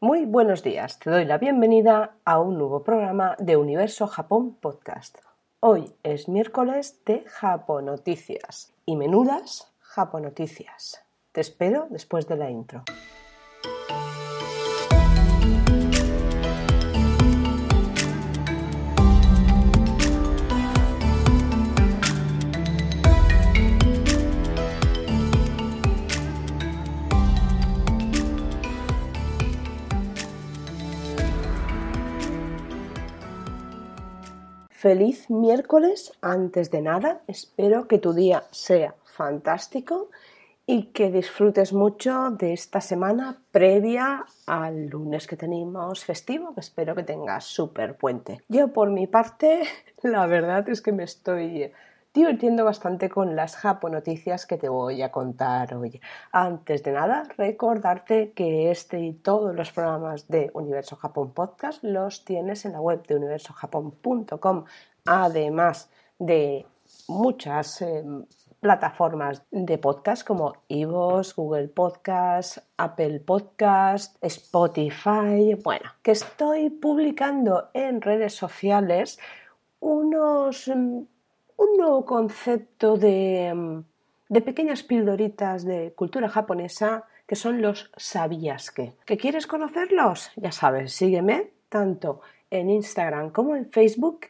Muy buenos días, te doy la bienvenida a un nuevo programa de Universo Japón Podcast. Hoy es miércoles de Japonoticias y menudas Japonoticias. Te espero después de la intro. Feliz miércoles antes de nada. Espero que tu día sea fantástico y que disfrutes mucho de esta semana previa al lunes que tenemos festivo, espero que tengas súper puente. Yo por mi parte, la verdad es que me estoy divirtiendo bastante con las japonoticias que te voy a contar hoy. Antes de nada, recordarte que este y todos los programas de Universo Japón Podcast los tienes en la web de universojapón.com, además de muchas eh, plataformas de podcast como Ivos, Google Podcast, Apple Podcast, Spotify. Bueno, que estoy publicando en redes sociales unos mm, un nuevo concepto mm, de, pequeñas pildoritas de cultura japonesa que son los sabías que. ¿Que quieres conocerlos? Ya sabes, sígueme tanto en Instagram como en Facebook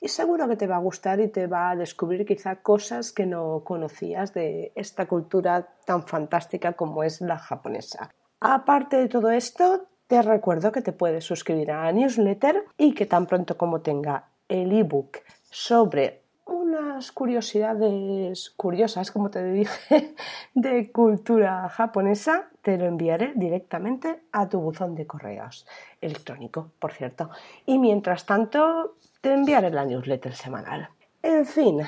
y seguro que te va a gustar y te va a descubrir quizá cosas que no conocías de esta cultura tan fantástica como es la japonesa. Aparte de todo esto, te recuerdo que te puedes suscribir a la newsletter y que tan pronto como tenga el ebook sobre unas curiosidades curiosas, como te dije, de cultura japonesa, te lo enviaré directamente a tu buzón de correos electrónico, por cierto. Y mientras tanto, te enviaré la newsletter semanal. En fin,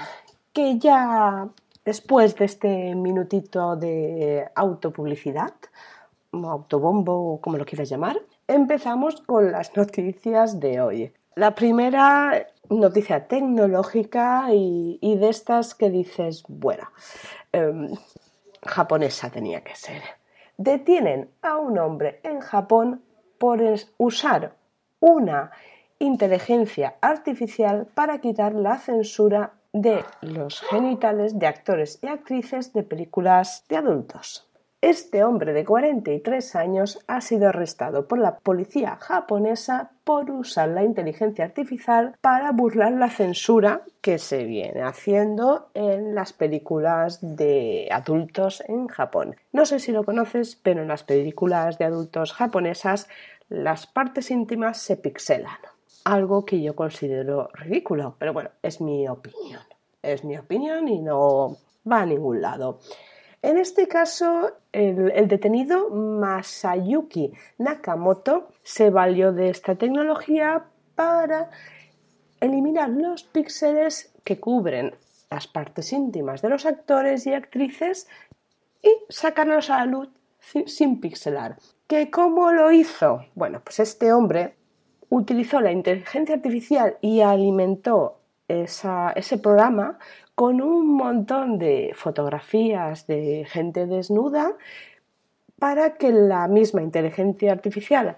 que ya después de este minutito de autopublicidad, autobombo o como lo quieras llamar, empezamos con las noticias de hoy. La primera noticia tecnológica y, de estas que dices, bueno, em, japonesa tenía que ser. Detienen a un hombre en Japón por usar una inteligencia artificial para quitar la censura de los genitales de actores y actrices de películas de adultos. Este hombre de 43 años ha sido arrestado por la policía japonesa por usar la inteligencia artificial para burlar la censura que se viene haciendo en las películas de adultos en Japón. No sé si lo conoces, pero en las películas de adultos japonesas las partes íntimas se pixelan. Algo que yo considero ridículo, pero bueno, es mi opinión. Es mi opinión y no va a ningún lado. En este caso, el, detenido Masayuki Nakamoto se valió de esta tecnología para eliminar los píxeles que cubren las partes íntimas de los actores y actrices y sacarlos a la luz sin pixelar. ¿Que cómo lo hizo? Bueno, pues este hombre utilizó la inteligencia artificial y alimentó ese programa con un montón de fotografías de gente desnuda para que la misma inteligencia artificial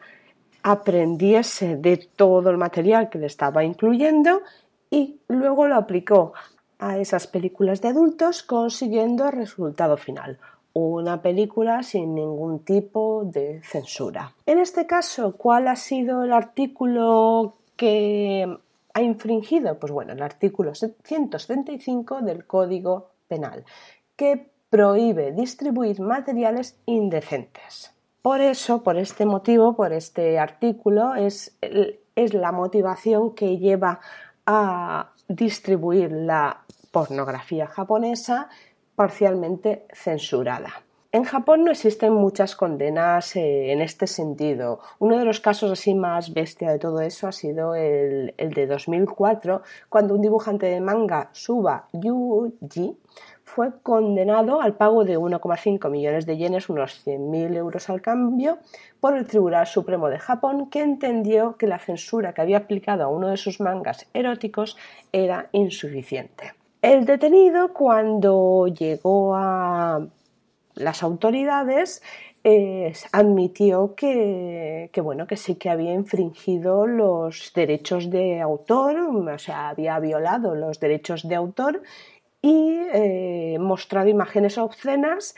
aprendiese de todo el material que le estaba incluyendo y luego lo aplicó a esas películas de adultos consiguiendo el resultado final, una película sin ningún tipo de censura. En este caso, ¿cuál ha sido el artículo que ha infringido? Pues bueno, el artículo 175 del Código Penal, que prohíbe distribuir materiales indecentes. Por eso, por este motivo, por este artículo, es, es la motivación que lleva a distribuir la pornografía japonesa parcialmente censurada. En Japón no existen muchas condenas eh, en este sentido. Uno de los casos así más bestia de todo eso ha sido el, de 2004, cuando un dibujante de manga, Suba Yuji, fue condenado al pago de 1,5 millones de yenes, unos 100.000 euros al cambio, por el Tribunal Supremo de Japón, que entendió que la censura que había aplicado a uno de sus mangas eróticos era insuficiente. El detenido, cuando llegó a las autoridades eh, admitió que, bueno, que sí que había infringido los derechos de autor, o sea, había violado los derechos de autor y eh, mostrado imágenes obscenas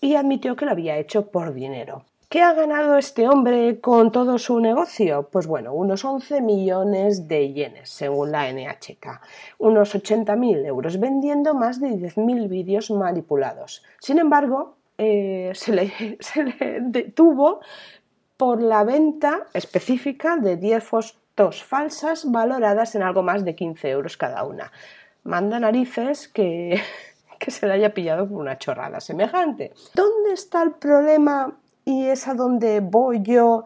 y admitió que lo había hecho por dinero. ¿Qué ha ganado este hombre con todo su negocio? Pues bueno, unos 11 millones de yenes, según la NHK, unos 80.000 euros vendiendo más de 10.000 vídeos manipulados. Sin embargo, eh, se, le, detuvo por la venta específica de 10 fotos falsas valoradas en algo más de 15 euros cada una. Manda narices que, que se le haya pillado por una chorrada semejante. ¿Dónde está el problema y es a donde voy yo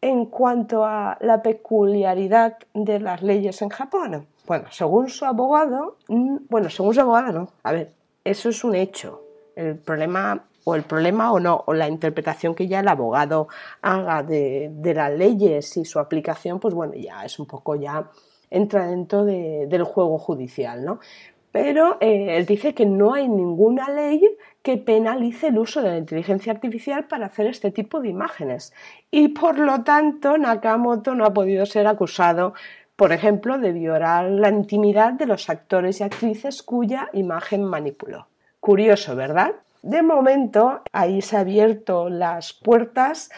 en cuanto a la peculiaridad de las leyes en Japón. Bueno, según su abogado, mm, bueno, según su abogado no, a ver, eso es un hecho. El problema o el problema o no, o la interpretación que ya el abogado haga de, las leyes y su aplicación, pues bueno, ya es un poco ya entra dentro del juego judicial, ¿no? Pero eh, él dice que no hay ninguna ley que penalice el uso de la inteligencia artificial para hacer este tipo de imágenes. Y por lo tanto, Nakamoto no ha podido ser acusado, por ejemplo, de violar la intimidad de los actores y actrices cuya imagen manipuló. Curioso, ¿verdad? De momento, ahí se han abierto las puertas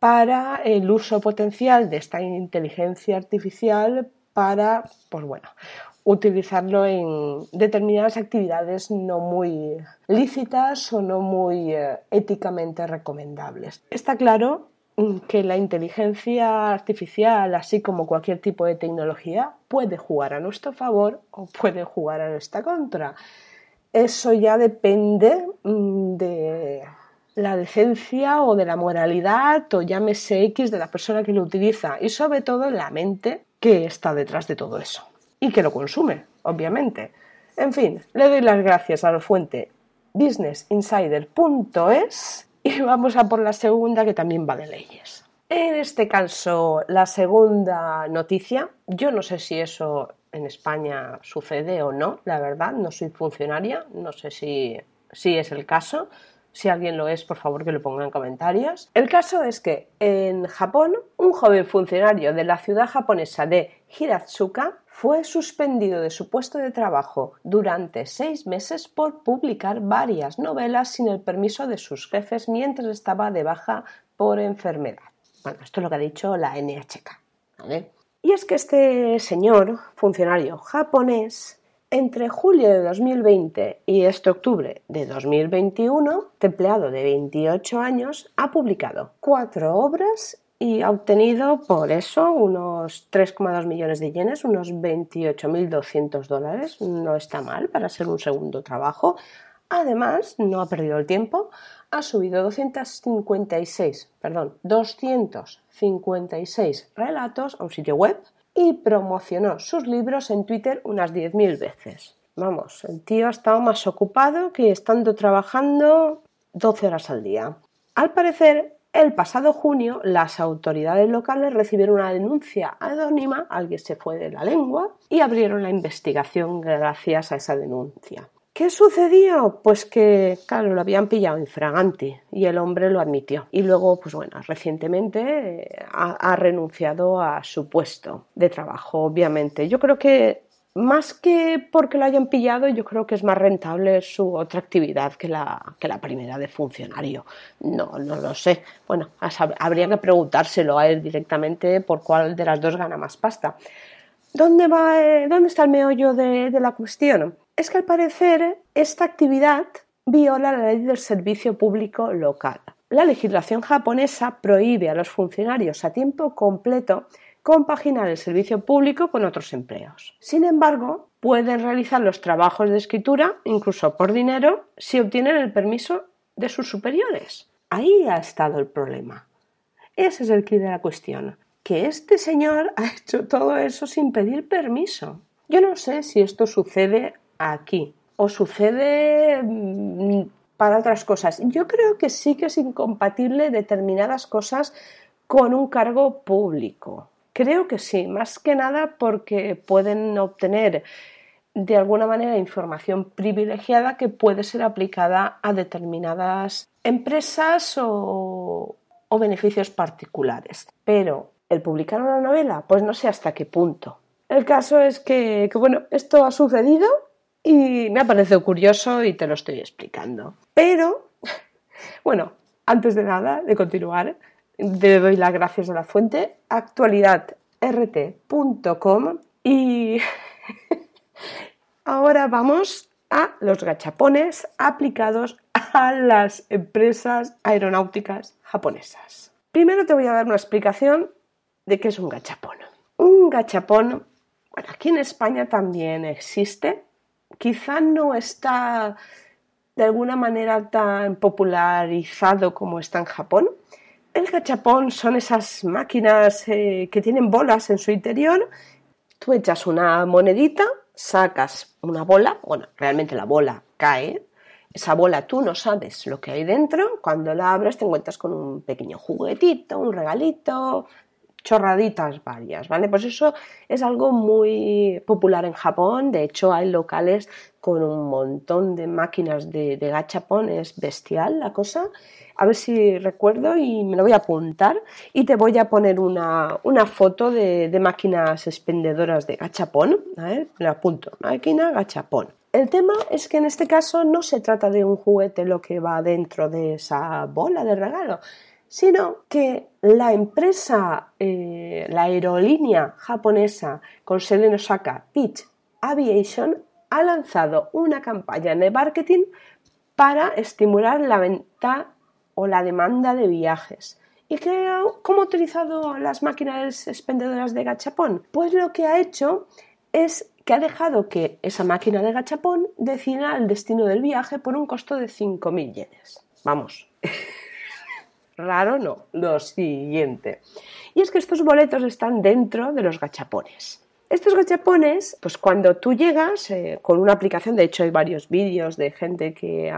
para el uso potencial de esta inteligencia artificial para, pues bueno, utilizarlo en determinadas actividades no muy lícitas o no muy eh, éticamente recomendables. Está claro mm, que la inteligencia artificial, así como cualquier tipo de tecnología, puede jugar a nuestro favor o puede jugar a nuestra contra. Eso ya depende mm, de la decencia o de la moralidad o llámese X de la persona que lo utiliza y sobre todo la mente que está detrás de todo eso y que lo consume, obviamente. En fin, le doy las gracias a la fuente businessinsider.es y vamos a por la segunda que también va de leyes. En este caso, la segunda noticia, yo no sé si eso en España sucede o no, la verdad, no soy funcionaria, no sé si, si es el caso, si alguien lo es, por favor que lo ponga en comentarios. El caso es que en Japón, un joven funcionario de la ciudad japonesa de Hiratsuka fue suspendido de su puesto de trabajo durante seis meses por publicar varias novelas sin el permiso de sus jefes mientras estaba de baja por enfermedad. Bueno, esto es lo que ha dicho la NHK. Y es que este señor, funcionario japonés, entre julio de 2020 y este octubre de 2021, empleado de 28 años, ha publicado cuatro obras y ha obtenido por eso unos 3,2 millones de yenes, unos 28.200 dólares. No está mal para ser un segundo trabajo. Además, no ha perdido el tiempo, ha subido 256, perdón, 256 relatos a un sitio web y promocionó sus libros en Twitter unas 10.000 veces. Vamos, el tío ha estado más ocupado que estando trabajando 12 horas al día. Al parecer, el pasado junio, las autoridades locales recibieron una denuncia anónima, alguien se fue de la lengua, y abrieron la investigación gracias a esa denuncia. ¿Qué sucedió? Pues que, claro, lo habían pillado infragante y el hombre lo admitió. Y luego, pues bueno, recientemente eh, ha, renunciado a su puesto de trabajo, obviamente. Yo creo que más que porque lo hayan pillado, yo creo que es más rentable su otra actividad que la, que la primera de funcionario. No, no lo sé. Bueno, habría que preguntárselo a él directamente por cuál de las dos gana más pasta. ¿Dónde, va, eh, ¿dónde está el meollo de, de la cuestión? es que al parecer esta actividad viola la ley del servicio público local. La legislación japonesa prohíbe a los funcionarios a tiempo completo compaginar el servicio público con otros empleos. Sin embargo, pueden realizar los trabajos de escritura, incluso por dinero, si obtienen el permiso de sus superiores. Ahí ha estado el problema. Ese es el quid de la cuestión, que este señor ha hecho todo eso sin pedir permiso. Yo no sé si esto sucede aquí. ¿O sucede mm, para otras cosas? Yo creo que sí que es incompatible determinadas cosas con un cargo público. Creo que sí, más que nada porque pueden obtener de alguna manera información privilegiada que puede ser aplicada a determinadas empresas o, beneficios particulares. Pero el publicar una novela, pues no sé hasta qué punto. El caso es que, que, bueno, esto ha sucedido y me ha parecido curioso y te lo estoy explicando. Pero, bueno, antes de nada, de continuar, le doy las gracias a la fuente actualidadrt.com y ahora vamos a los gachapones aplicados a las empresas aeronáuticas japonesas. Primero te voy a dar una explicación de qué es un gachapón. Un gachapón, bueno, aquí en España también existe, quizá no está de alguna manera tan popularizado como está en Japón. El gachapón son esas máquinas eh, que tienen bolas en su interior. Tú echas una monedita, sacas una bola, bueno, realmente la bola cae. Esa bola tú no sabes lo que hay dentro. Cuando la abres te encuentras con un pequeño juguetito, un regalito, chorraditas varias, ¿vale? Pues eso es algo muy popular en Japón, de hecho hay locales con un montón de máquinas de, de gachapón, es bestial la cosa. A ver si recuerdo y me lo voy a apuntar y te voy a poner una, foto de, máquinas expendedoras de gachapón, ¿vale? Me apunto, máquina gachapón. El tema es que en este caso no se trata de un juguete lo que va dentro de esa bola de regalo, sino que la empresa, eh, la aerolínea japonesa con sede en Osaka, Peach Aviation, ha lanzado una campaña de marketing para estimular la venta o la demanda de viajes. ¿Y qué, cómo ha utilizado las máquinas expendedoras de gachapón? Pues lo que ha hecho es que ha dejado que esa máquina de gachapón decida el destino del viaje por un costo de 5.000 yenes. Vamos. Raro no, lo siguiente. Y es que estos boletos están dentro de los gachapones. Estos gachapones, pues cuando tú llegas eh, con una aplicación, de hecho hay varios vídeos de gente que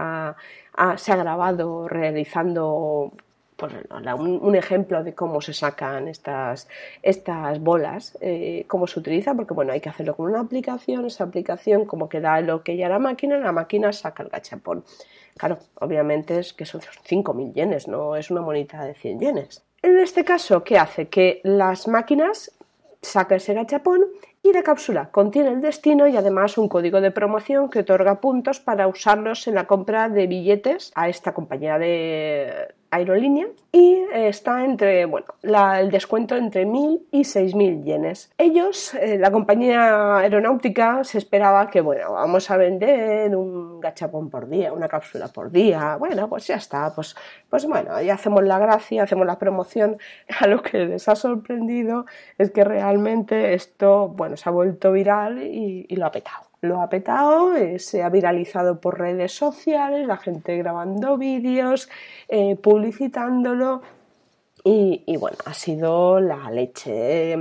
se ha grabado realizando pues, un, ejemplo de cómo se sacan estas, estas bolas, eh, cómo se utiliza, porque bueno, hay que hacerlo con una aplicación, esa aplicación como que da lo que ya la máquina, la máquina saca el gachapón. Claro, obviamente es que son 5.000 yenes, no es una monita de 100 yenes. En este caso, ¿qué hace? Que las máquinas sacan ese gachapón y la cápsula contiene el destino y además un código de promoción que otorga puntos para usarlos en la compra de billetes a esta compañía de aerolínea y eh, está entre, bueno, el descuento entre 1.000 y 6.000 yenes. Ellos, eh, la compañía aeronáutica, se esperaba que, bueno, vamos a vender un gachapón por día, una cápsula por día, bueno, pues ya está, pues, pues bueno, ya hacemos la gracia, hacemos la promoción. A lo que les ha sorprendido es que realmente esto, bueno, se ha vuelto viral y lo ha petado lo ha petado, eh, se ha viralizado por redes sociales, la gente grabando vídeos, eh, publicitándolo y, bueno, ha sido la leche.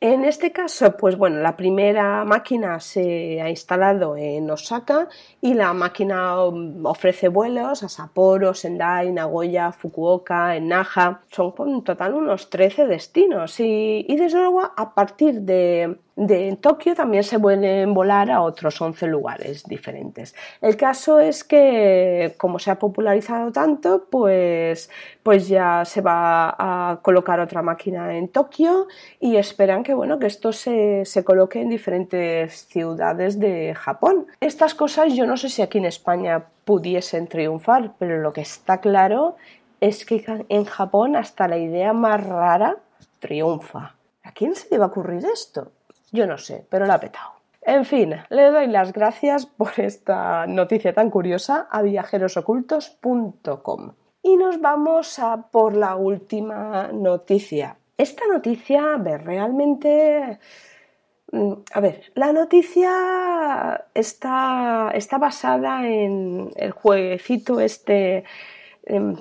En este caso, pues bueno, la primera máquina se ha instalado en Osaka y la máquina um, ofrece vuelos a Sapporo, Sendai, Nagoya, Fukuoka, Naha. Son en total unos 13 destinos y desde luego a partir de, de Tokio también se pueden volar a otros 11 lugares diferentes. El caso es que, como se ha popularizado tanto, pues, pues ya se va a colocar otra máquina en Tokio y esperan que, bueno, que esto se, se coloque en diferentes ciudades de Japón. Estas cosas yo no sé si aquí en España pudiesen triunfar, pero lo que está claro es que en Japón hasta la idea más rara triunfa. ¿A quién se le va a ocurrir esto? Yo no sé, pero la ha petado. En fin, le doy las gracias por esta noticia tan curiosa a viajerosocultos.com. Y nos vamos a por la última noticia. Esta noticia, a ver, realmente... Mm, a ver, la noticia está, está basada en el jueguecito este, em,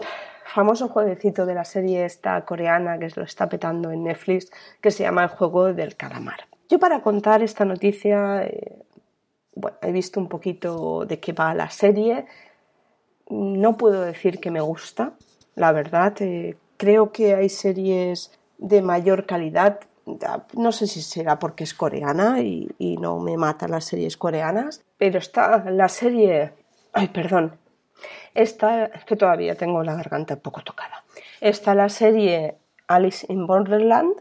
famoso jueguecito de la serie esta coreana que lo está petando en Netflix, que se llama El juego del calamar. Yo para contar esta noticia, eh, bueno, he visto un poquito de qué va la serie. No puedo decir que me gusta, la verdad. Eh, creo que hay series de mayor calidad. No sé si será porque es coreana y, no me matan las series coreanas, pero está la serie, ay, perdón, Esta, que todavía tengo la garganta un poco tocada. Está la serie Alice in Borderland,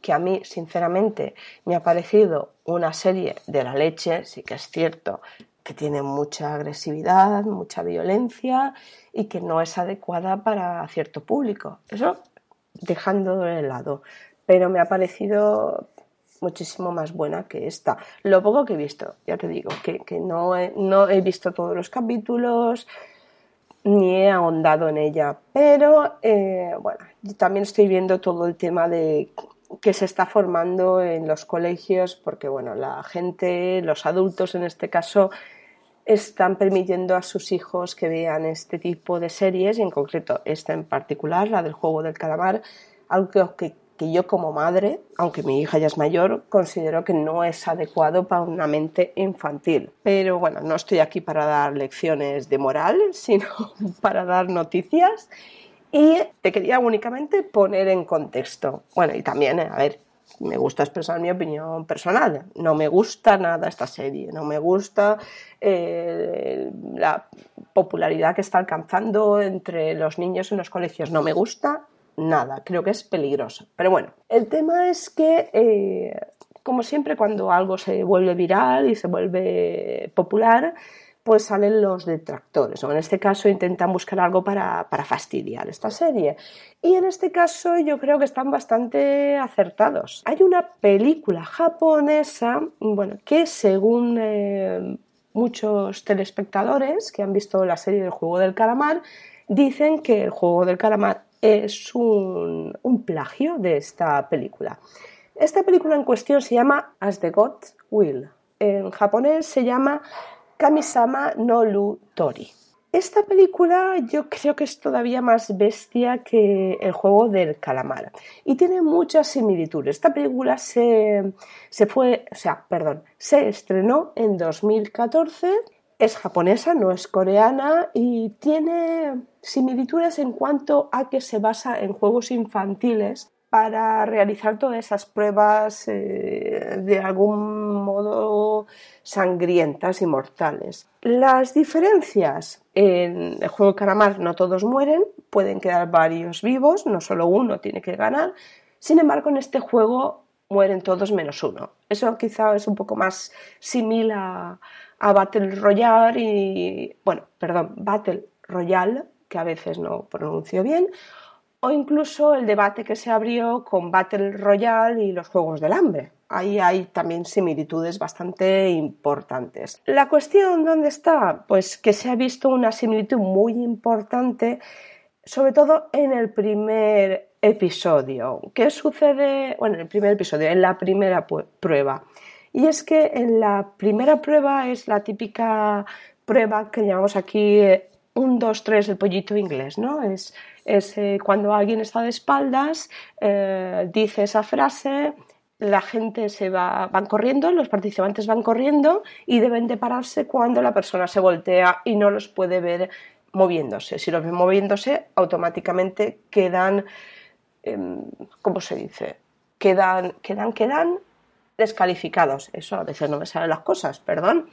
que a mí, sinceramente, me ha parecido una serie de la leche, sí que es cierto que tiene mucha agresividad, mucha violencia y que no es adecuada para cierto público. Eso dejando de lado. Pero me ha parecido muchísimo más buena que esta. Lo poco que he visto, ya te digo, que, no, he, no he visto todos los capítulos ni he ahondado en ella, pero eh, bueno, también estoy viendo todo el tema de que se está formando en los colegios, porque bueno, la gente, los adultos en este caso, están permitiendo a sus hijos que vean este tipo de series, y en concreto esta en particular, la del juego del calamar, algo que que yo como madre, aunque mi hija ya es mayor, considero que no es adecuado para una mente infantil. Pero bueno, no estoy aquí para dar lecciones de moral, sino para dar noticias y te quería únicamente poner en contexto. Bueno, y también, a ver, me gusta expresar mi opinión personal. No me gusta nada esta serie, no me gusta eh, la popularidad que está alcanzando entre los niños en los colegios, no me gusta nada, creo que es peligroso. Pero bueno, el tema es que, eh, como siempre, cuando algo se vuelve viral y se vuelve popular, pues salen los detractores, o en este caso intentan buscar algo para, para, fastidiar esta serie. Y en este caso yo creo que están bastante acertados. Hay una película japonesa, bueno, que según eh, muchos telespectadores que han visto la serie del juego del calamar, dicen que el juego del calamar es un, plagio de esta película. Esta película en cuestión se llama As the God Will. En japonés se llama Kamisama no Lu Tori. Esta película yo creo que es todavía más bestia que el juego del calamar y tiene muchas similitudes. Esta película se, se fue, o sea, perdón, se estrenó en 2014 es japonesa, no es coreana y tiene similitudes en cuanto a que se basa en juegos infantiles para realizar todas esas pruebas eh, de algún modo sangrientas y mortales. Las diferencias en el juego de calamar no todos mueren, pueden quedar varios vivos, no solo uno tiene que ganar. Sin embargo, en este juego mueren todos menos uno. Eso quizá es un poco más similar a Battle Royale y, bueno, perdón, Battle Royale, que a veces no pronuncio bien, o incluso el debate que se abrió con Battle Royale y los Juegos del Hambre. Ahí hay también similitudes bastante importantes. La cuestión, ¿dónde está? Pues que se ha visto una similitud muy importante, sobre todo en el primer episodio. ¿Qué sucede? Bueno, en el primer episodio, en la primera prueba. Y es que en la primera prueba es la típica prueba que llamamos aquí eh, un, dos, tres, el pollito inglés, ¿no? Es, eh, cuando alguien está de espaldas, eh, dice esa frase, la gente se va, van corriendo, los participantes van corriendo y deben de pararse cuando la persona se voltea y no los puede ver moviéndose. Si los ven moviéndose, automáticamente quedan, em, ¿cómo se dice? Quedan, quedan, quedan descalificados. Eso a veces no me salen las cosas, perdón.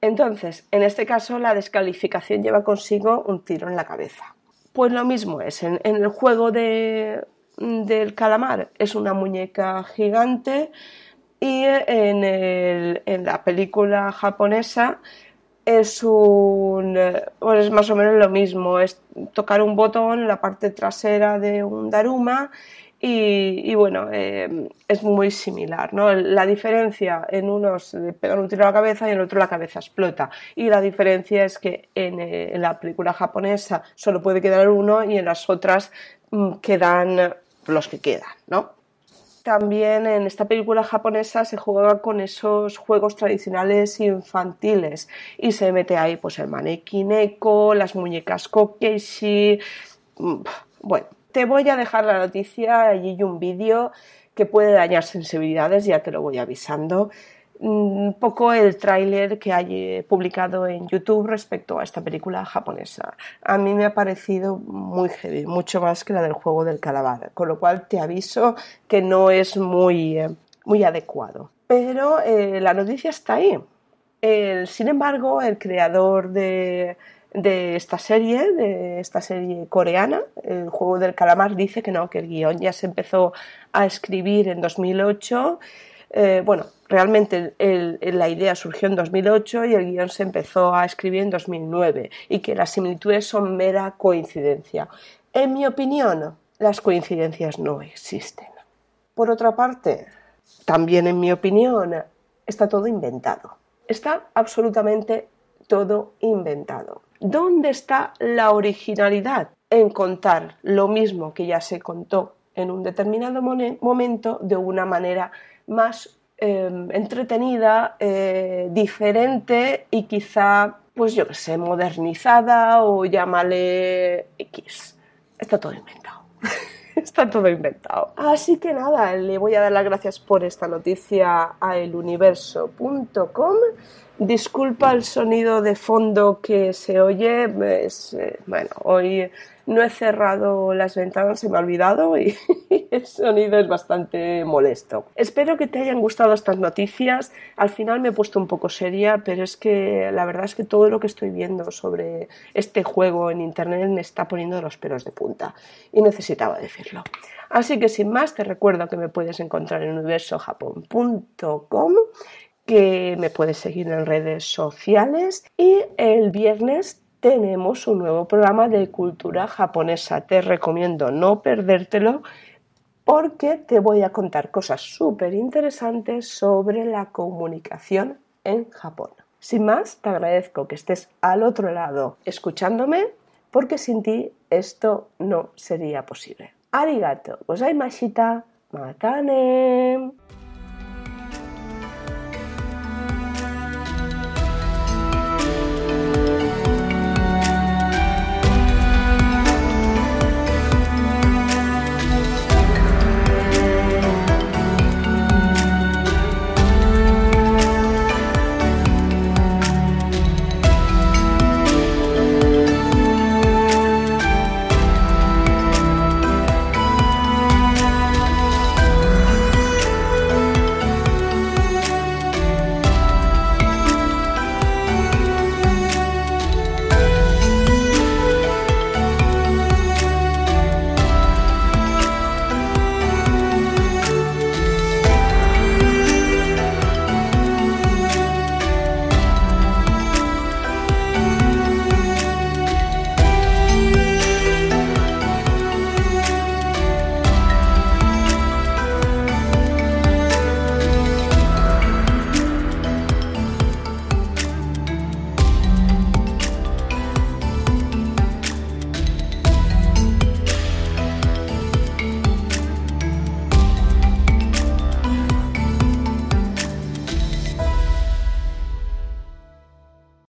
Entonces, en este caso, la descalificación lleva consigo un tiro en la cabeza. Pues lo mismo es, en, el juego de, del calamar es una muñeca gigante y en, en la película japonesa es un pues es más o menos lo mismo es tocar un botón en la parte trasera de un daruma y, bueno, eh, es muy similar, ¿no? La diferencia en unos le pegan un tiro a la cabeza y en otro la cabeza explota. Y la diferencia es que en, eh, la película japonesa solo puede quedar uno y en las otras mm, quedan los que quedan, ¿no? También en esta película japonesa se juega con esos juegos tradicionales infantiles y se mete ahí pues el manekineko, las muñecas kokeshi, mm, bueno, te voy a dejar la noticia, allí un vídeo que puede dañar sensibilidades, ya te lo voy avisando. Un poco el tráiler que hay publicado en YouTube respecto a esta película japonesa. A mí me ha parecido muy heavy, mucho más que la del juego del calamar, con lo cual te aviso que no es muy, eh, muy adecuado. Pero eh, la noticia está ahí. sin embargo, el creador de de esta serie, de esta serie coreana. El juego del calamar dice que no, que el guion ya se empezó a escribir en 2008. Eh, bueno, realmente la idea surgió en 2008 y el guion se empezó a escribir en 2009 y que las similitudes son mera coincidencia. En mi opinión, las coincidencias no existen. Por otra parte, también en mi opinión, está todo inventado. Está absolutamente todo inventado. ¿Dónde está la originalidad? En contar lo mismo que ya se contó en un determinado momento de una manera más em, entretenida, eh, diferente y quizá, pues yo qué sé, modernizada o llámale X. Está todo inventado. Está todo inventado. Así que nada, le voy a dar las gracias por esta noticia a eluniverso.com Disculpa el sonido de fondo que se oye. Eh, bueno, hoy no he cerrado las ventanas, se me ha olvidado y el sonido es bastante molesto. Espero que te hayan gustado estas noticias. Al final me he puesto un poco seria, pero es que la verdad es que todo lo que estoy viendo sobre este juego en internet me está poniendo los pelos de punta y necesitaba decirlo. Así que sin más te recuerdo que me puedes encontrar en universojapón.com que me puedes seguir en redes sociales y el viernes tenemos un nuevo programa de cultura japonesa. Te recomiendo no perdértelo porque te voy a contar cosas súper interesantes sobre la comunicación en Japón. Sin más, te agradezco que estés al otro lado escuchándome porque sin ti esto no sería posible. Arigato, gozaimashita, matane.